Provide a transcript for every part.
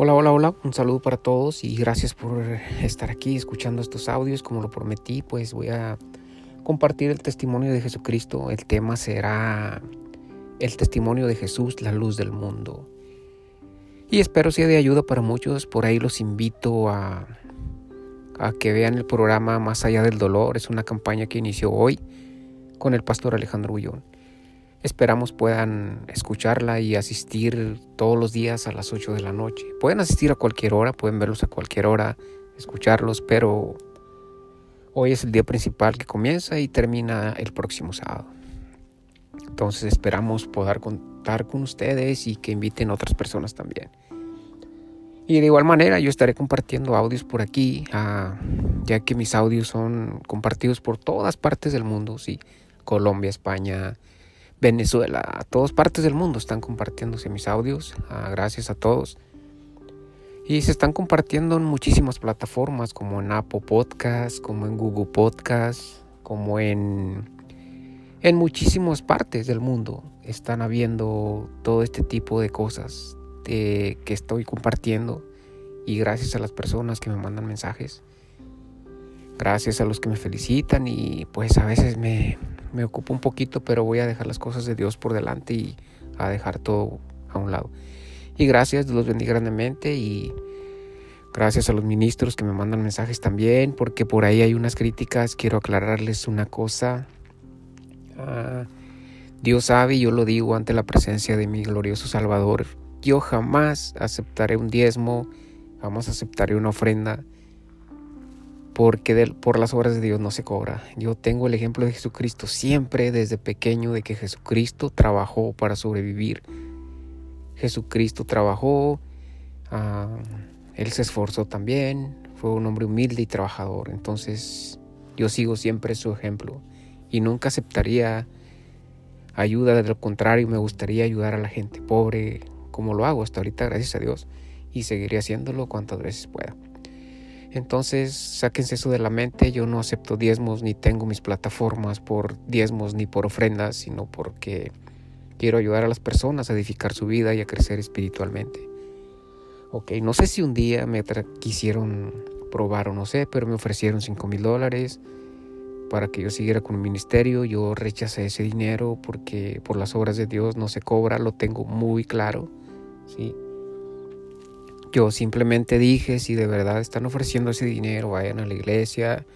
Hola, hola, hola, un saludo para todos y gracias por estar aquí escuchando estos audios. Como lo prometí, pues voy a compartir el testimonio de Jesucristo. El tema será el testimonio de Jesús, la luz del mundo. Y espero sea de ayuda para muchos. Por ahí los invito a, a que vean el programa Más allá del dolor. Es una campaña que inició hoy con el pastor Alejandro Bullón. Esperamos puedan escucharla y asistir todos los días a las 8 de la noche. Pueden asistir a cualquier hora, pueden verlos a cualquier hora, escucharlos, pero hoy es el día principal que comienza y termina el próximo sábado. Entonces esperamos poder contar con ustedes y que inviten a otras personas también. Y de igual manera yo estaré compartiendo audios por aquí, ah, ya que mis audios son compartidos por todas partes del mundo, sí, Colombia, España, Venezuela, a todas partes del mundo están compartiéndose mis audios, ah, gracias a todos. Y se están compartiendo en muchísimas plataformas, como en Apple Podcast, como en Google Podcast, como en, en muchísimas partes del mundo. Están habiendo todo este tipo de cosas que estoy compartiendo. Y gracias a las personas que me mandan mensajes. Gracias a los que me felicitan y pues a veces me, me ocupo un poquito, pero voy a dejar las cosas de Dios por delante y a dejar todo a un lado. Y gracias, los bendiga grandemente y gracias a los ministros que me mandan mensajes también, porque por ahí hay unas críticas. Quiero aclararles una cosa. Ah, Dios sabe, y yo lo digo ante la presencia de mi glorioso Salvador, yo jamás aceptaré un diezmo, jamás aceptaré una ofrenda porque por las obras de Dios no se cobra. Yo tengo el ejemplo de Jesucristo siempre desde pequeño de que Jesucristo trabajó para sobrevivir. Jesucristo trabajó, ah, Él se esforzó también, fue un hombre humilde y trabajador. Entonces yo sigo siempre su ejemplo y nunca aceptaría ayuda, de lo contrario me gustaría ayudar a la gente pobre como lo hago hasta ahorita, gracias a Dios, y seguiré haciéndolo cuantas veces pueda. Entonces, sáquense eso de la mente. Yo no acepto diezmos ni tengo mis plataformas por diezmos ni por ofrendas, sino porque quiero ayudar a las personas a edificar su vida y a crecer espiritualmente. Ok, no sé si un día me quisieron probar o no sé, pero me ofrecieron 5 mil dólares para que yo siguiera con el ministerio. Yo rechacé ese dinero porque por las obras de Dios no se cobra, lo tengo muy claro. ¿sí? Yo simplemente dije, si de verdad están ofreciendo ese dinero, vayan a la iglesia,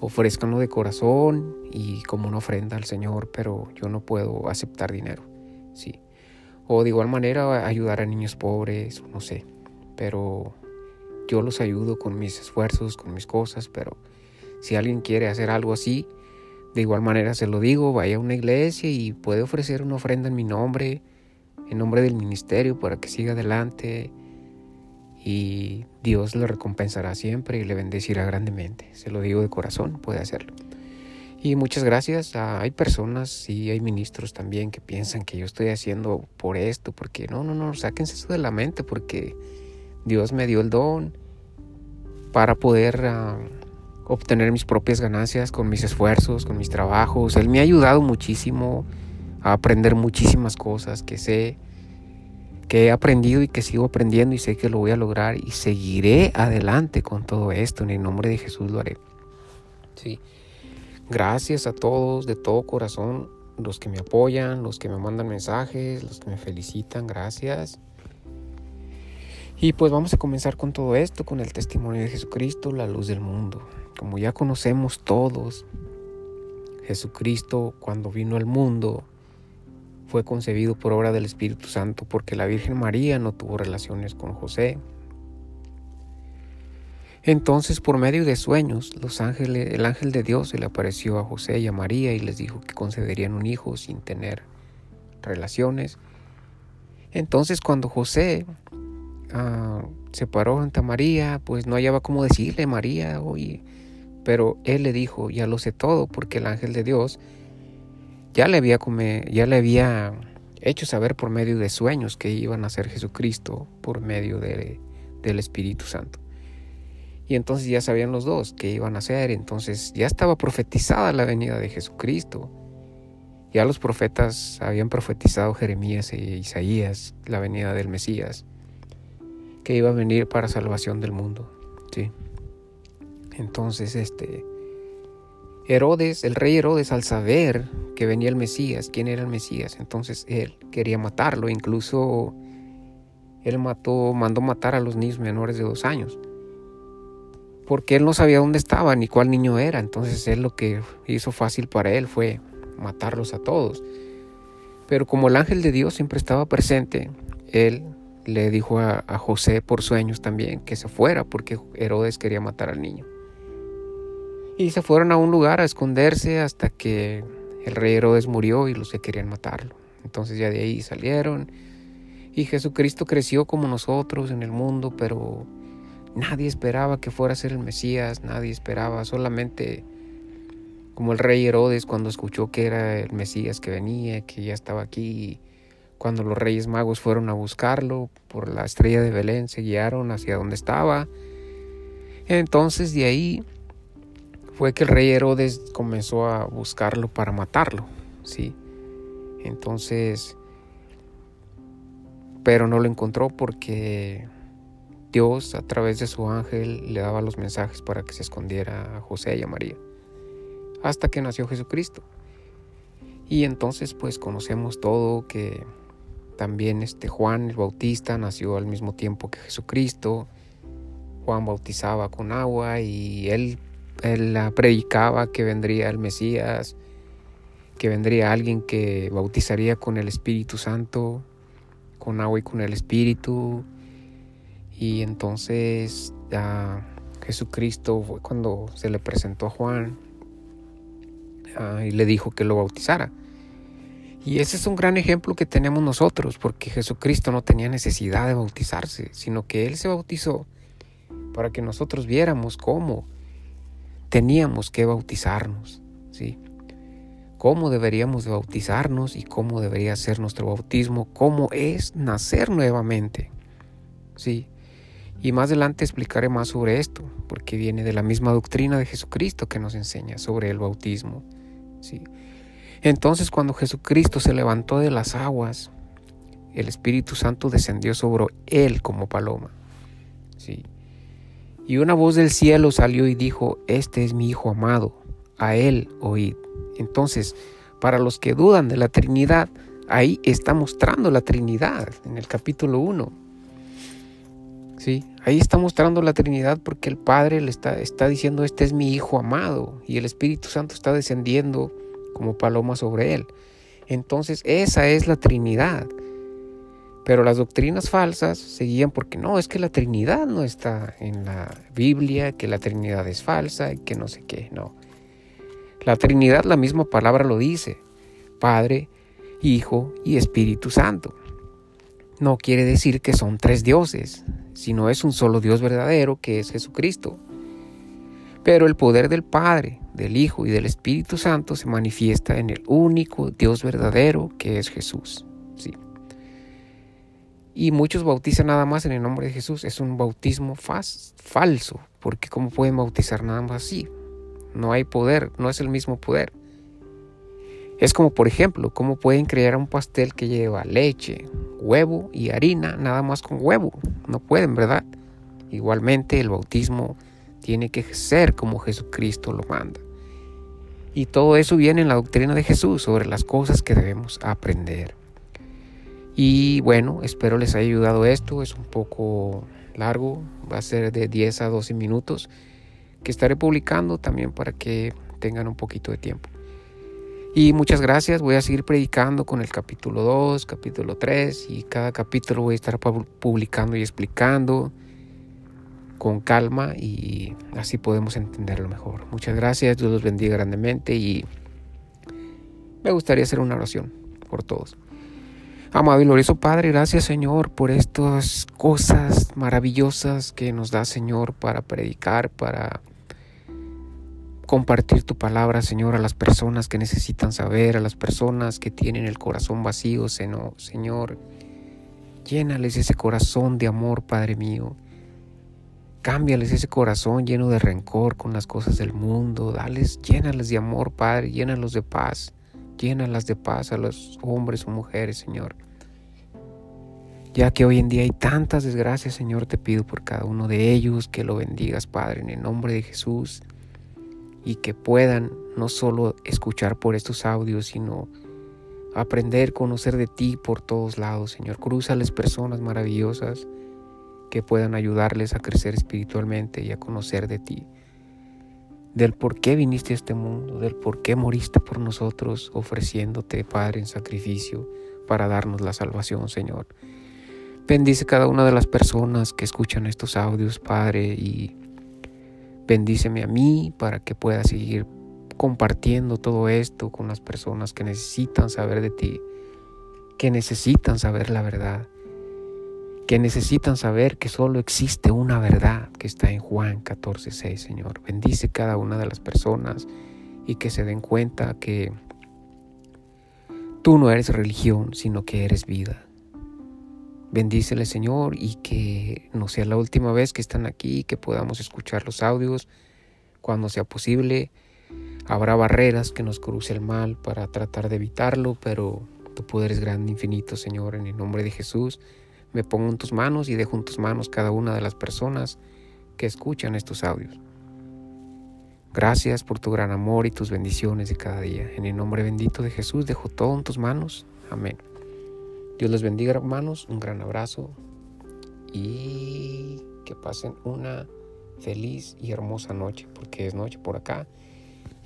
ofrezcanlo de corazón y como una ofrenda al Señor, pero yo no puedo aceptar dinero, sí. O de igual manera ayudar a niños pobres, no sé, pero yo los ayudo con mis esfuerzos, con mis cosas, pero si alguien quiere hacer algo así, de igual manera se lo digo, vaya a una iglesia y puede ofrecer una ofrenda en mi nombre, en nombre del ministerio para que siga adelante y Dios le recompensará siempre y le bendecirá grandemente. Se lo digo de corazón, puede hacerlo. Y muchas gracias. hay personas y hay ministros también que piensan que yo estoy haciendo por esto, porque no, no, no, sáquense eso de la mente, porque Dios me dio el don para poder ah, obtener mis propias ganancias con mis esfuerzos, con mis trabajos. Él me ha ayudado muchísimo a aprender muchísimas cosas que sé que he aprendido y que sigo aprendiendo y sé que lo voy a lograr y seguiré adelante con todo esto. En el nombre de Jesús lo haré. Sí. Gracias a todos de todo corazón, los que me apoyan, los que me mandan mensajes, los que me felicitan, gracias. Y pues vamos a comenzar con todo esto, con el testimonio de Jesucristo, la luz del mundo. Como ya conocemos todos, Jesucristo cuando vino al mundo fue concebido por obra del Espíritu Santo porque la Virgen María no tuvo relaciones con José. Entonces, por medio de sueños, los ángeles, el ángel de Dios se le apareció a José y a María y les dijo que concederían un hijo sin tener relaciones. Entonces, cuando José ah, se paró ante María, pues no hallaba cómo decirle María, oye, pero él le dijo, ya lo sé todo, porque el ángel de Dios ya le había, hecho saber por medio de sueños que iban a ser Jesucristo por medio de, del Espíritu Santo. Y entonces ya sabían los dos que iban a ser, entonces ya estaba profetizada la venida de Jesucristo. Ya los profetas habían profetizado Jeremías e Isaías la venida del Mesías. que iba a venir para salvación del mundo. ¿sí? Entonces, este, Herodes, el rey Herodes, al saber que venía el Mesías, quién era el Mesías, entonces él quería matarlo, incluso él mató, mandó matar a los niños menores de dos años, porque él no sabía dónde estaba ni cuál niño era, entonces él lo que hizo fácil para él fue matarlos a todos. Pero como el ángel de Dios siempre estaba presente, él le dijo a, a José por sueños también que se fuera porque Herodes quería matar al niño. Y se fueron a un lugar a esconderse hasta que el rey Herodes murió y los que querían matarlo. Entonces ya de ahí salieron y Jesucristo creció como nosotros en el mundo, pero nadie esperaba que fuera a ser el Mesías, nadie esperaba, solamente como el rey Herodes cuando escuchó que era el Mesías que venía, que ya estaba aquí, cuando los reyes magos fueron a buscarlo por la estrella de Belén, se guiaron hacia donde estaba. Entonces de ahí fue que el rey Herodes comenzó a buscarlo para matarlo, ¿sí? Entonces, pero no lo encontró porque Dios a través de su ángel le daba los mensajes para que se escondiera a José y a María, hasta que nació Jesucristo. Y entonces pues conocemos todo que también este Juan el Bautista nació al mismo tiempo que Jesucristo. Juan bautizaba con agua y él él predicaba que vendría el Mesías, que vendría alguien que bautizaría con el Espíritu Santo, con agua y con el Espíritu. Y entonces a Jesucristo fue cuando se le presentó a Juan y le dijo que lo bautizara. Y ese es un gran ejemplo que tenemos nosotros, porque Jesucristo no tenía necesidad de bautizarse, sino que Él se bautizó para que nosotros viéramos cómo teníamos que bautizarnos, ¿sí? Cómo deberíamos de bautizarnos y cómo debería ser nuestro bautismo, cómo es nacer nuevamente, ¿sí? Y más adelante explicaré más sobre esto, porque viene de la misma doctrina de Jesucristo que nos enseña sobre el bautismo, ¿sí? Entonces cuando Jesucristo se levantó de las aguas, el Espíritu Santo descendió sobre él como paloma, ¿sí? Y una voz del cielo salió y dijo, Este es mi Hijo amado, a Él oíd. Entonces, para los que dudan de la Trinidad, ahí está mostrando la Trinidad en el capítulo 1. Sí, ahí está mostrando la Trinidad porque el Padre le está, está diciendo, este es mi Hijo amado, y el Espíritu Santo está descendiendo como paloma sobre él. Entonces, esa es la Trinidad. Pero las doctrinas falsas seguían porque no, es que la Trinidad no está en la Biblia, que la Trinidad es falsa que no sé qué, no. La Trinidad, la misma palabra lo dice, Padre, Hijo y Espíritu Santo. No quiere decir que son tres dioses, sino es un solo Dios verdadero que es Jesucristo. Pero el poder del Padre, del Hijo y del Espíritu Santo se manifiesta en el único Dios verdadero que es Jesús. Sí. Y muchos bautizan nada más en el nombre de Jesús. Es un bautismo falso, porque ¿cómo pueden bautizar nada más así? No hay poder, no es el mismo poder. Es como, por ejemplo, cómo pueden crear un pastel que lleva leche, huevo y harina, nada más con huevo. No pueden, ¿verdad? Igualmente el bautismo tiene que ser como Jesucristo lo manda. Y todo eso viene en la doctrina de Jesús sobre las cosas que debemos aprender. Y bueno, espero les haya ayudado esto. Es un poco largo, va a ser de 10 a 12 minutos que estaré publicando también para que tengan un poquito de tiempo. Y muchas gracias, voy a seguir predicando con el capítulo 2, capítulo 3 y cada capítulo voy a estar publicando y explicando con calma y así podemos entenderlo mejor. Muchas gracias, Dios los bendiga grandemente y me gustaría hacer una oración por todos. Amado y glorioso Padre, gracias Señor por estas cosas maravillosas que nos da Señor para predicar, para compartir tu palabra Señor a las personas que necesitan saber, a las personas que tienen el corazón vacío, Señor. Llénales ese corazón de amor, Padre mío. Cámbiales ese corazón lleno de rencor con las cosas del mundo. Dales, llénales de amor, Padre, llénalos de paz. Llénalas de paz a los hombres o mujeres, Señor Ya que hoy en día hay tantas desgracias, Señor, te pido por cada uno de ellos que lo bendigas, Padre, en el nombre de Jesús, y que puedan no solo escuchar por estos audios, sino aprender, conocer de ti por todos lados, Señor. Cruzales personas maravillosas que puedan ayudarles a crecer espiritualmente y a conocer de ti. Del por qué viniste a este mundo, del por qué moriste por nosotros, ofreciéndote, Padre, en sacrificio para darnos la salvación, Señor. Bendice cada una de las personas que escuchan estos audios, Padre, y bendíceme a mí para que pueda seguir compartiendo todo esto con las personas que necesitan saber de ti, que necesitan saber la verdad, que necesitan saber que solo existe una verdad que está en Juan 14:6, Señor. Bendice cada una de las personas y que se den cuenta que tú no eres religión, sino que eres vida. Bendícele, Señor, y que no sea la última vez que están aquí, que podamos escuchar los audios cuando sea posible Habrá barreras que nos cruce el mal para tratar de evitarlo, pero tu poder es grande, infinito, Señor. En el nombre de Jesús, me pongo en tus manos y dejo en tus manos cada una de las personas que escuchan estos audios. Gracias por tu gran amor y tus bendiciones de cada día. En el nombre bendito de Jesús, dejo todo en tus manos. Amén. Dios les bendiga, hermanos. Un gran abrazo y que pasen una feliz y hermosa noche, porque es noche por acá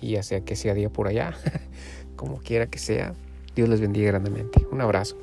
y ya sea que sea día por allá, como quiera que sea, Dios les bendiga grandemente. Un abrazo.